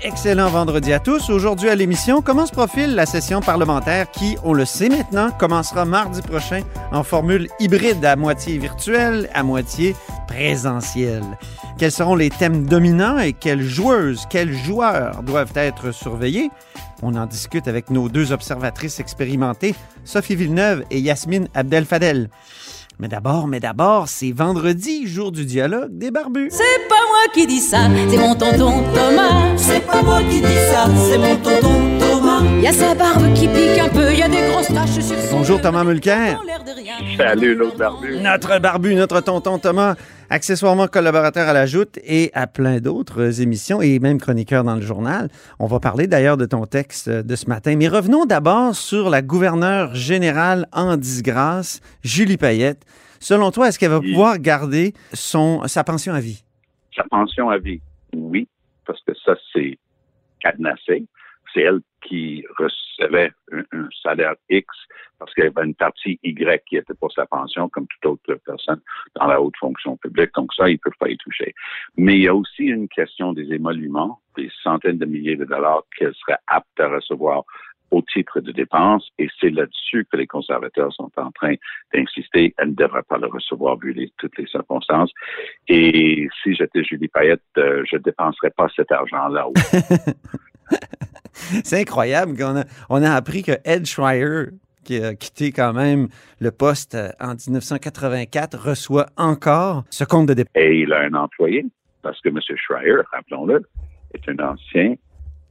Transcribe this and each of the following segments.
Excellent vendredi à tous. Aujourd'hui à l'émission, comment se profile la session parlementaire qui, on le sait maintenant, commencera mardi prochain en formule hybride à moitié virtuelle, à moitié présentielle? Quels seront les thèmes dominants et quelles joueuses, quels joueurs doivent être surveillés? On en discute avec nos deux observatrices expérimentées, Sophie Villeneuve et Yasmine Abdel-Fadel. Mais d'abord, mais d'abord, c'est vendredi, jour du dialogue des barbus. C'est pas moi qui dis ça, c'est mon tonton Thomas. C'est pas moi qui dis ça, c'est mon tonton Thomas. Y a sa barbe qui pique un peu, y a des grosses taches sur son Bonjour Thomas Mulcair. dans l'air de rien. Salut, l'autre barbu. Notre barbu, notre tonton Thomas, accessoirement collaborateur à la Joute et à plein d'autres émissions et même chroniqueur dans le journal. On va parler d'ailleurs de ton texte de ce matin. Mais revenons d'abord sur la gouverneure générale en disgrâce, Julie Payette. Selon toi, est-ce qu'elle va Oui. pouvoir garder son, sa pension à vie? Sa pension à vie, oui, parce que ça, c'est cadenassé. C'est elle qui recevait un, salaire X parce qu'il y avait une partie Y qui était pour sa pension, comme toute autre personne dans la haute fonction publique. Donc ça, ils ne peuvent pas y toucher. Mais il y a aussi une question des émoluments, des centaines de milliers de dollars qu'elle serait apte à recevoir au titre de dépenses, et c'est là-dessus que les conservateurs sont en train d'insister. Elle ne devrait pas le recevoir vu toutes les circonstances. Et si j'étais Julie Payette, euh, je dépenserais pas cet argent-là. C'est incroyable qu'on a, on a appris que Ed Schreier, qui a quitté quand même le poste euh, en 1984, reçoit encore ce compte de dépenses. Et il a un employé, parce que M. Schreier, rappelons-le, est un ancien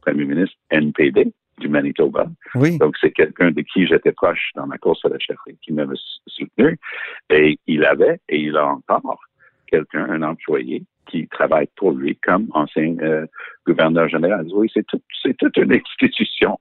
premier ministre NPD du Manitoba. Oui. Donc, c'est quelqu'un de qui j'étais proche dans ma course à la chefferie, qui m'avait soutenu. Et il avait, et il a encore, quelqu'un, un employé, qui travaille pour lui comme ancien euh, gouverneur général. Oui, c'est tout, c'est toute une institution.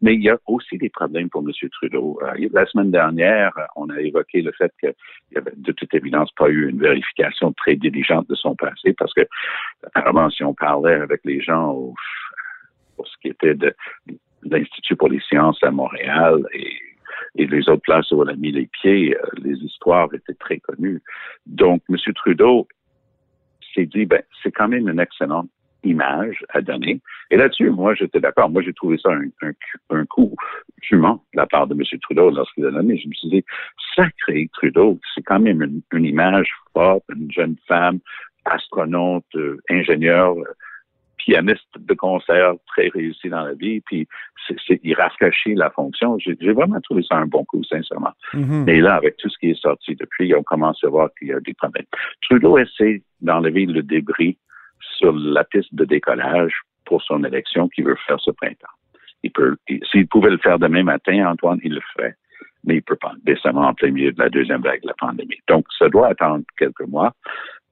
Mais il y a aussi des problèmes pour M. Trudeau. Euh, la semaine dernière, on a évoqué le fait qu'il n'y avait de toute évidence pas eu une vérification très diligente de son passé parce que, apparemment, si on parlait avec les gens au, pour ce qui était de, de l'Institut pour les sciences à Montréal et, et les autres places où on a mis les pieds, euh, les histoires étaient très connues. Donc, M. Trudeau s'est dit, ben, c'est quand même une excellente image à donner. Et là-dessus, moi, j'étais d'accord. Moi, j'ai trouvé ça un, un, un coup fumant de la part de M. Trudeau lorsqu'il a donné. Je me suis dit, sacré Trudeau, c'est quand même une, une image forte, une jeune femme, astronaute, euh, ingénieur, pianiste de concert très réussi dans la vie, puis c'est, il rafraîchit la fonction. J'ai, vraiment trouvé ça un bon coup, sincèrement. Mhm. Mais là, avec tout ce qui est sorti depuis, on commence à voir qu'il y a des problèmes. Trudeau essaie d'enlever le débris sur la piste de décollage pour son élection qu'il veut faire ce printemps. Il peut, il- s'il pouvait le faire demain matin, Antoine, il le ferait. Mais il peut pas, décemment, en plein milieu de la deuxième vague de la pandémie. Donc, ça doit attendre quelques mois.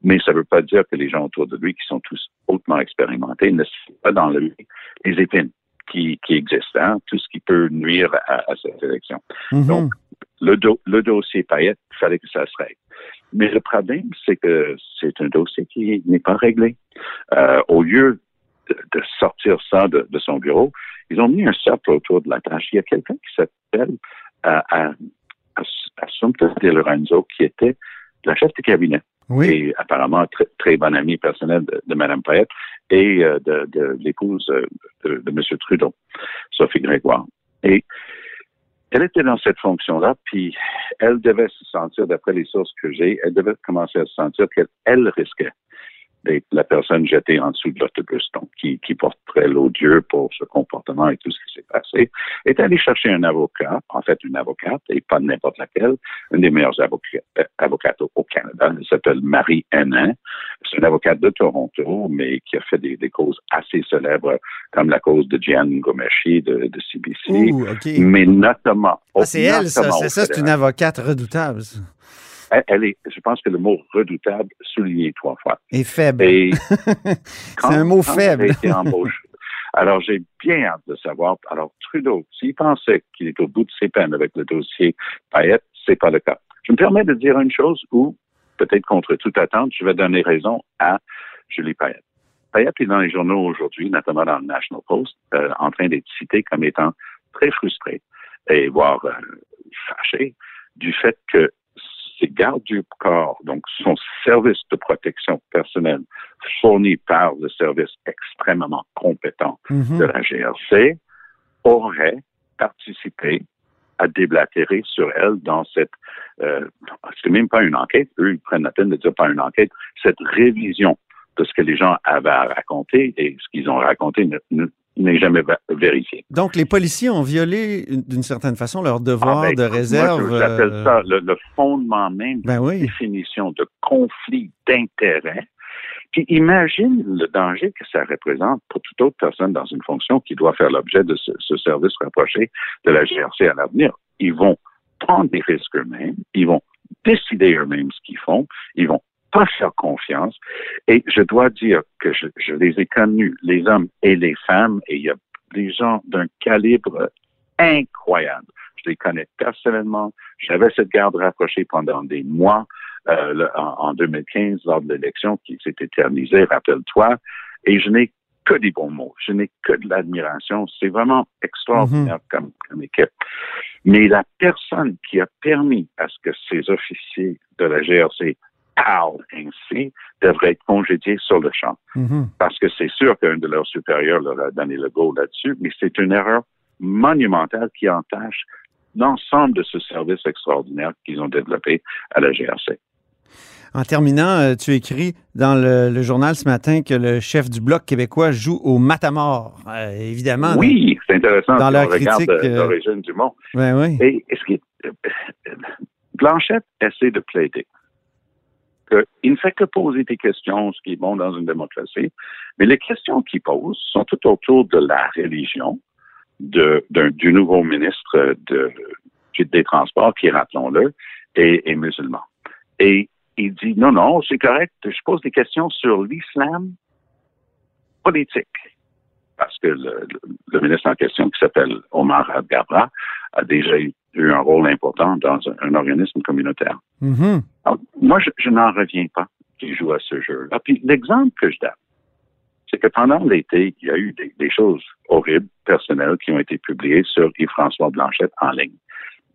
Mais ça ne veut pas dire que les gens autour de lui, qui sont tous hautement expérimentés, ne sont pas dans le, les épines qui, qui existent, hein, tout ce qui peut nuire à, à cette élection. Mhm. Donc, le, do- le dossier Payette, il fallait que ça se règle. Mais le problème, c'est que c'est un dossier qui n'est pas réglé. Euh, au lieu de, de sortir ça de, de son bureau, ils ont mis un cercle autour de la tâche. Il y a quelqu'un qui s'appelle euh, à, à, Assumpta De Lorenzo, qui était la chef de cabinet oui. et apparemment très, très bonne amie personnelle de, de Mme Payette et euh, de, de l'épouse euh, de, de M. Trudeau, Sophie Grégoire. Et elle était dans cette fonction-là, puis elle devait se sentir, d'après les sources que j'ai, elle devait commencer à se sentir qu'elle elle risquait d'être la personne jetée en dessous de l'autobus, donc qui, qui porterait l'odieux pour ce comportement et tout ce qui s'est passé, est allée chercher un avocat, en fait une avocate, et pas n'importe laquelle, une des meilleures avocats, euh, avocates au, au Canada. Elle s'appelle Marie Henin. C'est une avocate de Toronto, mais qui a fait des, des causes assez célèbres, comme la cause de Gian Gomeshi de, de CBC. Ouh. Mais notamment. Ah, c'est elle, ça. C'est ça, c'est une avocate redoutable. ça. Elle, elle est, je pense que le mot redoutable souligné trois fois. Et faible. Et c'est un mot faible. été Alors, j'ai bien hâte de savoir. Alors, Trudeau, s'il pensait qu'il est au bout de ses peines avec le dossier Payette, c'est pas le cas. Je me permets de dire une chose où peut-être contre toute attente, je vais donner raison à Julie Payette. Payette est dans les journaux aujourd'hui, notamment dans le National Post, euh, en train d'être citée comme étant très frustrée et voire euh, fâchée du fait que ses gardes du corps, donc son service de protection personnelle fourni par le service extrêmement compétent Mhm. de la GRC, aurait participé à déblatérer sur elle dans cette, euh, c'est même pas une enquête, eux ils prennent la peine de dire pas une enquête, cette révision de ce que les gens avaient à raconter et ce qu'ils ont raconté ne- ne- n'est jamais vérifié. Donc, les policiers ont violé, une- d'une certaine façon, leur devoir Ah, ben, de réserve. Moi, j'appelle euh, ça le, le fondement même Ben oui. définition de conflit d'intérêts. Puis imagine le danger que ça représente pour toute autre personne dans une fonction qui doit faire l'objet de ce, ce service rapproché de la GRC à l'avenir. Ils vont prendre des risques eux-mêmes, ils vont décider eux-mêmes ce qu'ils font, ils vont pas faire confiance. Et je dois dire que je, je les ai connus, les hommes et les femmes, et il y a des gens d'un calibre incroyable. Je les connais personnellement. J'avais cette garde rapprochée pendant des mois euh, le- en, en 2015 lors de l'élection qui s'est éternisée, rappelle-toi. Et je n'ai que des bons mots. Je n'ai que de l'admiration. C'est vraiment extraordinaire comme, comme équipe. Mais la personne qui a permis à ce que ces officiers de la GRC parlent ainsi devrait être congédiée sur le champ mhm. parce que c'est sûr qu'un de leurs supérieurs leur a donné le go là-dessus, mais c'est une erreur monumentale qui entache l'ensemble de ce service extraordinaire qu'ils ont développé à la GRC. En terminant, euh, tu écris dans le, le journal ce matin que le chef du Bloc québécois joue au matamor. Euh, évidemment. Oui, c'est intéressant dans si regarde critique, euh, euh, l'origine du mot. Ben oui. Et ce qui est- euh, Blanchette essaie de plaider qu'il ne fait que poser des questions, ce qui est bon dans une démocratie, mais les questions qu'il pose sont tout autour de la religion de, du nouveau ministre de, des Transports, qui, rappelons-le, est, musulman. Et il dit, non, non, c'est correct, je pose des questions sur l'islam politique. Parce que le, ministre en question, qui s'appelle Omar Al-Gabra, a déjà eu eu un rôle important dans un, organisme communautaire. Alors, moi, je, je n'en reviens pas qu'il joue à ce jeu-là. Puis l'exemple que je donne, c'est que pendant l'été, il y a eu des, des choses horribles, personnelles, qui ont été publiées sur Yves-François Blanchette en ligne.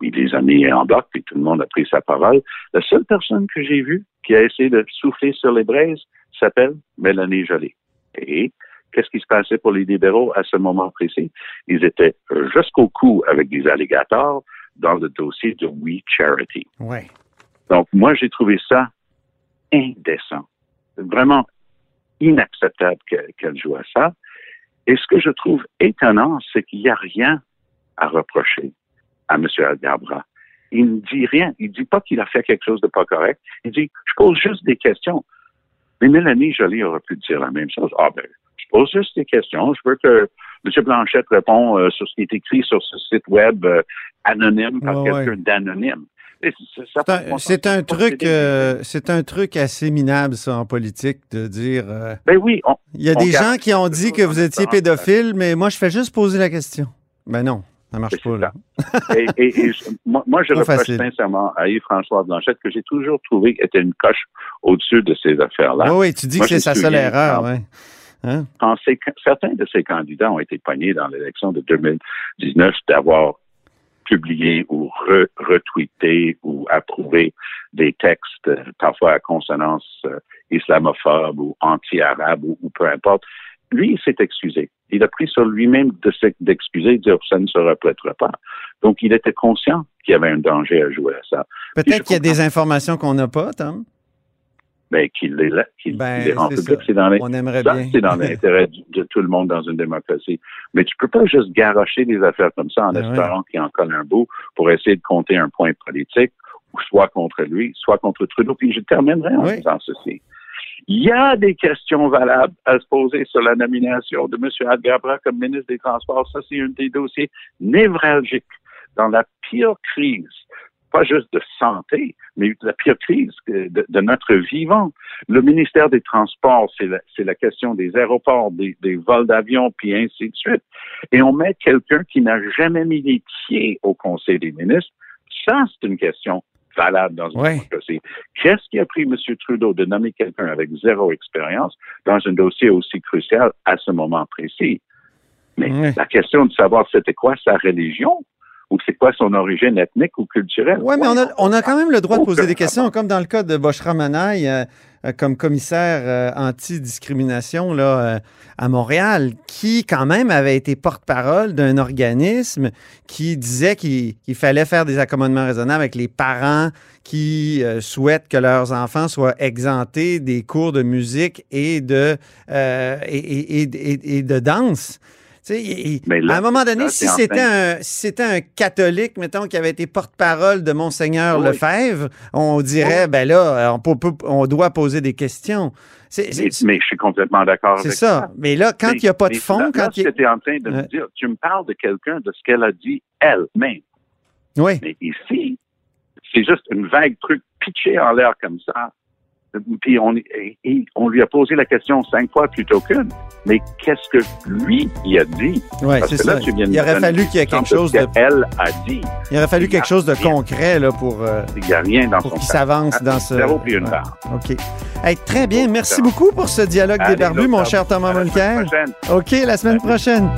Il les a mis en bloc, puis tout le monde a pris sa parole. La seule personne que j'ai vue qui a essayé de souffler sur les braises s'appelle Mélanie Joly. Et qu'est-ce qui se passait pour les libéraux à ce moment précis? Ils étaient jusqu'au cou avec des alligators dans le dossier de We Charity. Ouais. Donc, moi, j'ai trouvé ça indécent. Vraiment inacceptable que- qu'elle joue à ça. Et ce que je trouve étonnant, c'est qu'il n'y a rien à reprocher à M. Algabra. Il ne dit rien. Il ne dit pas qu'il a fait quelque chose de pas correct. Il dit, je pose juste des questions. Mais Mélanie Joly aurait pu dire la même chose. Ah ben, pose juste des questions. Je veux que M. Blanchette réponde euh, sur ce qui est écrit sur ce site web euh, anonyme par Ouais, quelqu'un ouais. d'anonyme. C'est- un- truc, euh, c'est un truc assez minable ça en politique de dire. euh, Ben oui, on- Il y a des gens qui ont dit que vous étiez pédophile, mais moi je fais juste poser la question. Ben non, ça marche C'est pas là. et, et- et je- moi, moi, je reproche facile. sincèrement à Yves-François Blanchette que j'ai toujours trouvé était une coche au-dessus de ces affaires-là. Oui, oui, tu dis Moi, que c'est sa seule erreur, ouais. Hein? Ces- certains de ces candidats ont été pognés dans l'élection de 2019 d'avoir publié ou re- retweeté ou approuvé des textes euh, parfois à consonance euh, islamophobe ou anti-arabe ou, ou peu importe. Lui, il s'est excusé. Il a pris sur lui-même de d'excuser, de dire ça ne se répétera pas. Donc, il était conscient qu'il y avait un danger à jouer à ça. Peut-être qu'il y a des informations qu'on n'a pas, Tom. Mais qu'il les, qu'il Ben, les rend c'est dans l'intérêt de tout le monde dans une démocratie. Mais tu peux pas juste garocher des affaires comme ça en Ben espérant qu'il en colle un bout pour essayer de compter un point politique, ou soit contre lui, soit contre Trudeau. Puis je terminerai en Oui. disant ceci. Il y a des questions valables à se poser sur la nomination de M. Adgabra comme ministre des Transports. Ça, c'est un des dossiers névralgiques dans la pire crise, pas juste de santé, mais de la pire crise de, de notre vivant. Le ministère des Transports, c'est la, question des aéroports, des, des vols d'avion, puis ainsi de suite. Et on met quelqu'un qui n'a jamais mis les pieds au Conseil des ministres. Ça, c'est une question valable dans une Ouais. démocratie. Qu'est-ce qui a pris M. Trudeau de nommer quelqu'un avec zéro expérience dans un dossier aussi crucial à ce moment précis? Mais Ouais. la question de savoir c'était quoi sa religion ou c'est quoi son origine ethnique ou culturelle? Oui, mais on a, on a quand même le droit de poser des questions, comme dans le cas de Boshra Manaï, euh, euh, comme commissaire euh, anti-discrimination là, euh, à Montréal, qui quand même avait été porte-parole d'un organisme qui disait qu'il fallait faire des accommodements raisonnables avec les parents qui souhaitent que leurs enfants soient exemptés des cours de musique et de, et de danse. Là, à un moment donné, là, si c'était un, si un catholique, mettons, qui avait été porte-parole de Monseigneur Oui. Lefebvre, on dirait, ben là, on, peut- peut- on doit poser des questions. Mais, je suis complètement d'accord c'est avec ça. Mais là, quand Mais- il n'y a pas de fond, là, quand il en train de me dire, tu me parles de quelqu'un, de ce qu'elle a dit elle-même. Oui, Mais ici, c'est juste une vague truc pitché en l'air comme ça. Puis on, et- et on lui a posé la question cinq fois plutôt qu'une. Mais qu'est-ce que lui, il a dit? ouais, Parce c'est que là, ça. tu viens Il aurait fallu qu'il y ait quelque chose de, qu'elle a dit. il aurait fallu Il quelque chose de rien. concret là, pour, euh, Il n'y a rien dans pour son s'avance Ah, dans ce... zéro puis une Ouais. barre. OK. Hey, très bien. Merci beaucoup pour ce dialogue Allez, débarbu, l'autre mon cher Thomas Mulcair. OK, la semaine prochaine.